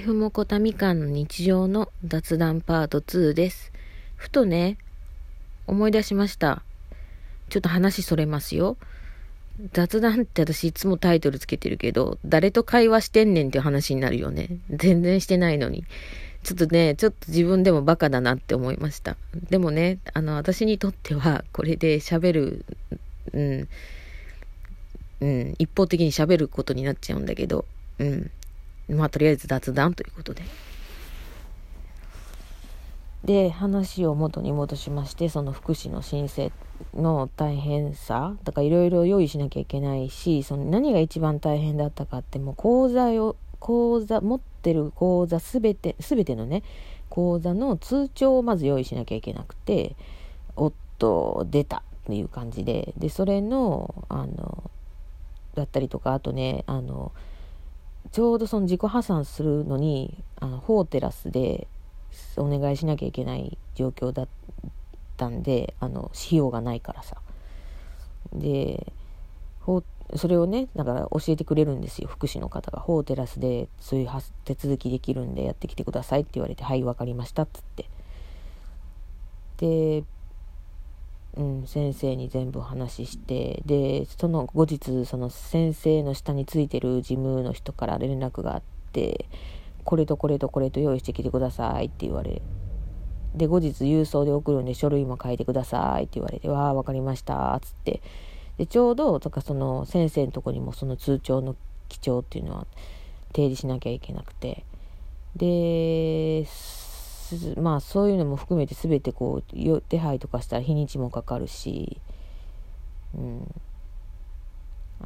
F モコタみかんの日常の雑談パート2です。ふとね、思い出しました。ちょっと話それますよ。雑談って私いつもタイトルつけてるけど、誰と会話してんねんっていう話になるよね。全然してないのに。ちょっとね、ちょっと自分でもバカだなって思いました。でもね、あの、私にとっては、これで喋る、うん、うん、一方的に喋ることになっちゃうんだけど、うん。まあ、とりあえず雑談ということで。で、話を元に戻しまして、その福祉の申請の大変さ、だからいろいろ用意しなきゃいけないし、その何が一番大変だったかって、もう講座を、講座、持ってる講座すべて、すべてのね、講座の通帳をまず用意しなきゃいけなくて、おっと、出たっていう感じで、で、それの、あの、だったりとか、あとね、あの、ちょうどその自己破産するのにあの法テラスでお願いしなきゃいけない状況だったんであの費用がないからさ。で法それをねだから教えてくれるんですよ福祉の方が。法テラスでそういう手続きできるんでやってきてくださいって言われて「はい分かりました」っつって。でうん、先生に全部話してでその後日その先生の下についてる事務の人から連絡があってこれとこれとこれと用意してきてくださいって言われで後日郵送で送るんで書類も書いてくださいって言われて「わあ分かりました」っつって。でちょうどとかその先生のとこにもその通帳の記帳っていうのは提示しなきゃいけなくて。でまあそういうのも含めて全てこう手配とかしたら日にちもかかるし、うん、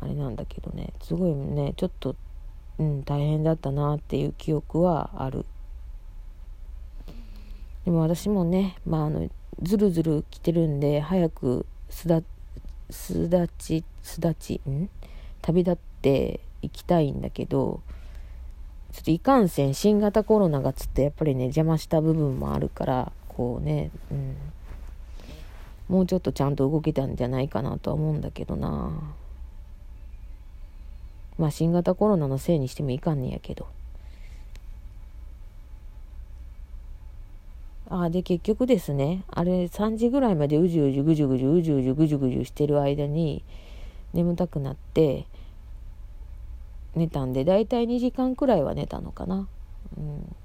あれなんだけどね。すごいねちょっと、うん、大変だったなっていう記憶はある。でも私もね、まあ、あのずるずる来てるんで早くすだすだちすだちん？旅立って行きたいんだけどちょっといかんせん新型コロナがつってやっぱりね邪魔した部分もあるからこうね、うん、もうちょっとちゃんと動けたんじゃないかなとは思うんだけどな。まあ新型コロナのせいにしてもいかんねやけど。ああで結局ですねあれ3時ぐらいまでうじうじぐじゅぐじゅうじうじゅぐじゅぐじゅしてる間に眠たくなって寝たんで大体2時間くらいは寝たのかな。うん。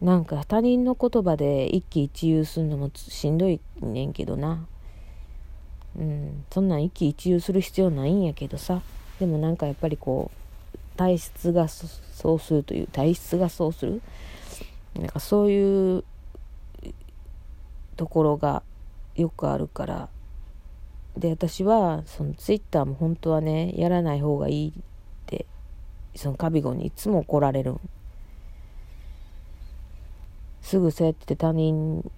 なんか他人の言葉で一喜一憂するのもしんどいねんけどな。うん。そんなん一喜一憂する必要ないんやけどさ。でもなんかやっぱりこう体質がそうするという体質がそうする？なんかそういうところがよくあるから。で私はそのツイッターも本当はねやらない方がいいってそのカビゴにいつも怒られるすぐそうやって他人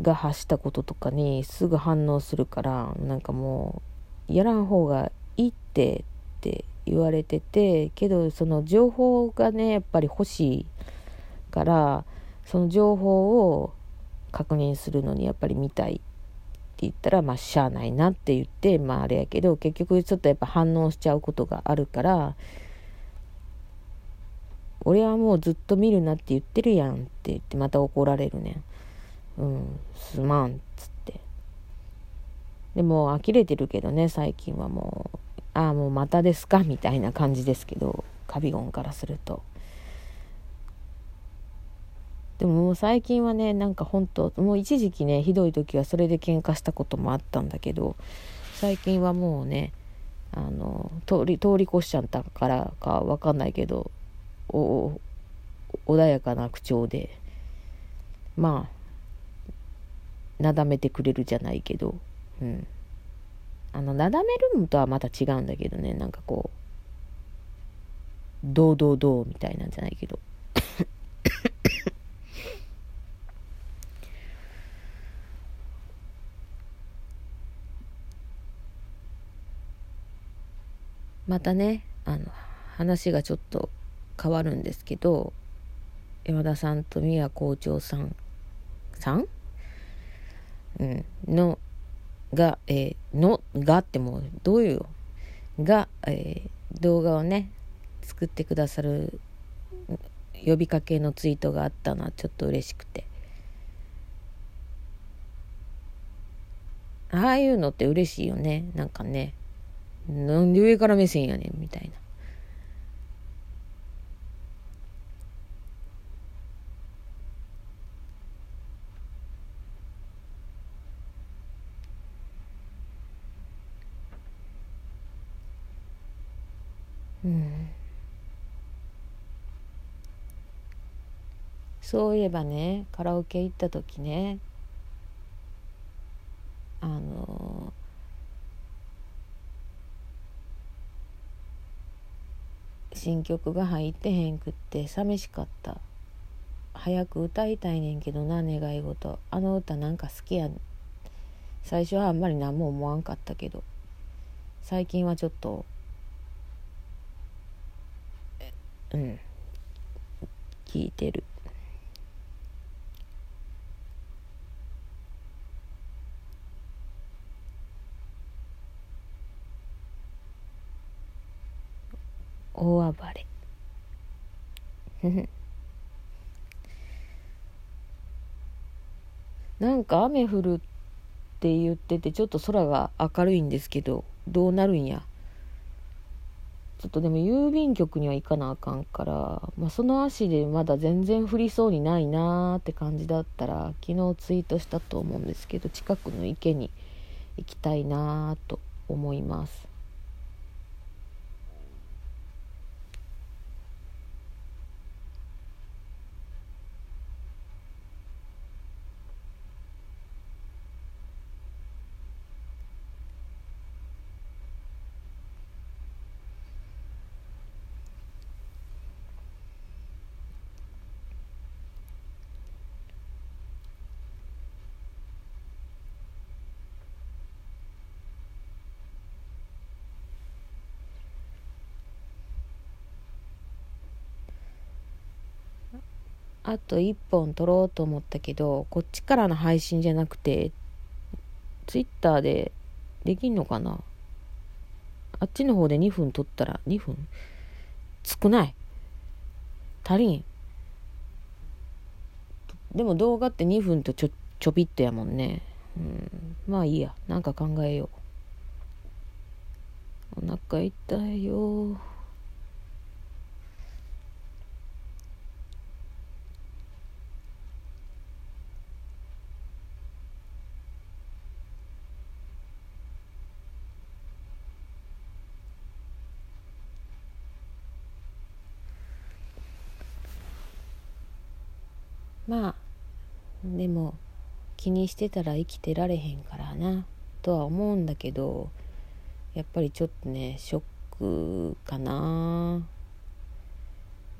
が発したこととかにすぐ反応するからなんかもうやらん方がいいってって言われててけどその情報がねやっぱり欲しいからその情報を確認するのにやっぱり見たいって言ったらまあしゃあないなって言ってまああれやけど結局ちょっとやっぱ反応しちゃうことがあるから俺はもうずっと見るなって言ってるやんって言ってまた怒られるねんうんすまんっつってでも呆れてるけどね最近はもうああもうまたですかみたいな感じですけどカビゴンからすると。でももう最近はねなんか本当もう一時期ねひどい時はそれで喧嘩したこともあったんだけど最近はもうねあの通り通り越しちゃったからか分かんないけど穏やかな口調でまあなだめてくれるじゃないけどうん。あのなだめるのとはまた違うんだけどねなんかこうどうどうどうみたいなんじゃないけど。またねあの話がちょっと変わるんですけど山田さんと宮校長さんさん、うん、のが、えー、の、がってもう、どういうが、えー、動画をね、作ってくださる呼びかけのツイートがあったのはちょっと嬉しくて。ああいうのって嬉しいよね。なんかね。なんで上から目線やねん、みたいな。うん。そういえばねカラオケ行った時ねあの新曲が入ってへんくって寂しかった。早く歌いたいねんけどな願い事。あの歌なんか好きや最初はあんまり何も思わんかったけど。最近はちょっとうん。聞いてる。大暴れ。なんか雨降るって言っててちょっと空が明るいんですけどどうなるんや。ちょっとでも郵便局には行かなあかんから、まあ、その足でまだ全然降りそうにないなーって感じだったら昨日ツイートしたと思うんですけど近くの池に行きたいなと思います。あと1本撮ろうと思ったけどこっちからの配信じゃなくてツイッターでできんのかな？あっちの方で2分撮ったら2分？少ない。足りん。でも動画って2分とちょちょびっとやもんね。うん。まあいいや。なんか考えよう。お腹痛いよまあでも気にしてたら生きてられへんからなとは思うんだけどやっぱりちょっとねショックかな。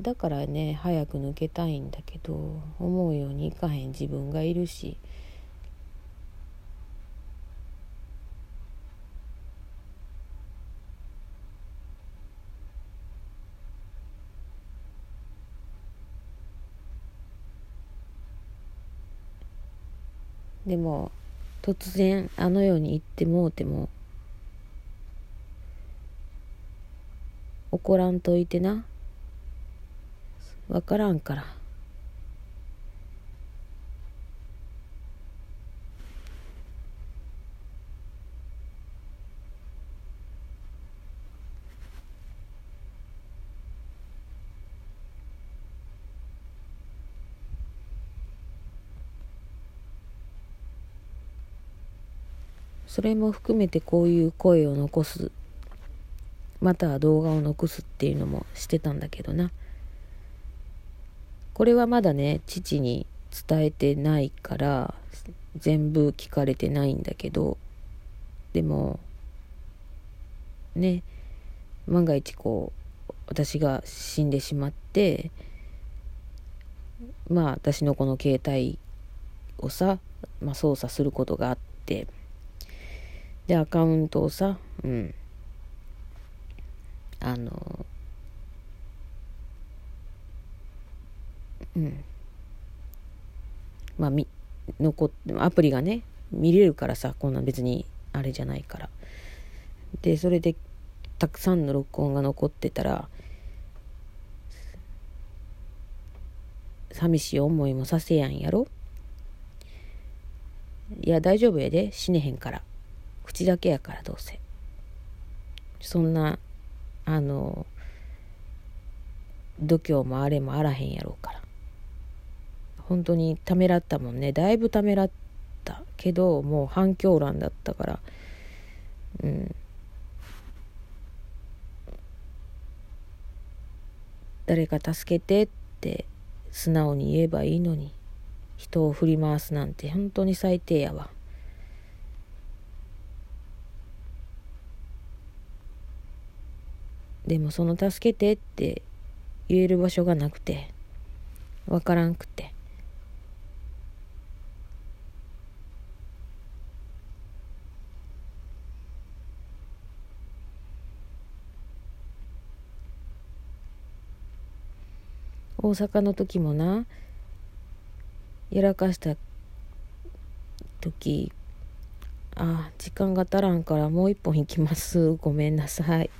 だからね早く抜けたいんだけど思うようにいかへん自分がいるしでも突然あの世に行ってもうても怒らんといてなわからんから。それも含めてこういう声を残すまたは動画を残すっていうのもしてたんだけどな。これはまだね父に伝えてないから全部聞かれてないんだけど。でもね万が一こう私が死んでしまってまあ私のこの携帯をさ、まあ、操作することがあって。で、アカウントをさ、うん。あの、うん。まあ、み、残って、アプリがね、見れるからさ、こんなん別にあれじゃないからでそれでたくさんの録音が残ってたら寂しい思いもさせやんやろ？いや大丈夫やで死ねへんから口だけやからどうせ。そんなあの度胸もあれもあらへんやろうから。本当にためらったもんね。だいぶためらったけどもう反響欄だったから。うん。誰か助けてって素直に言えばいいのに。人を振り回すなんて本当に最低やわ。でもその助けてって言える場所がなくてわからんくて大阪の時もなやらかした時あ時間が足らんからもう一本行きます。ごめんなさい。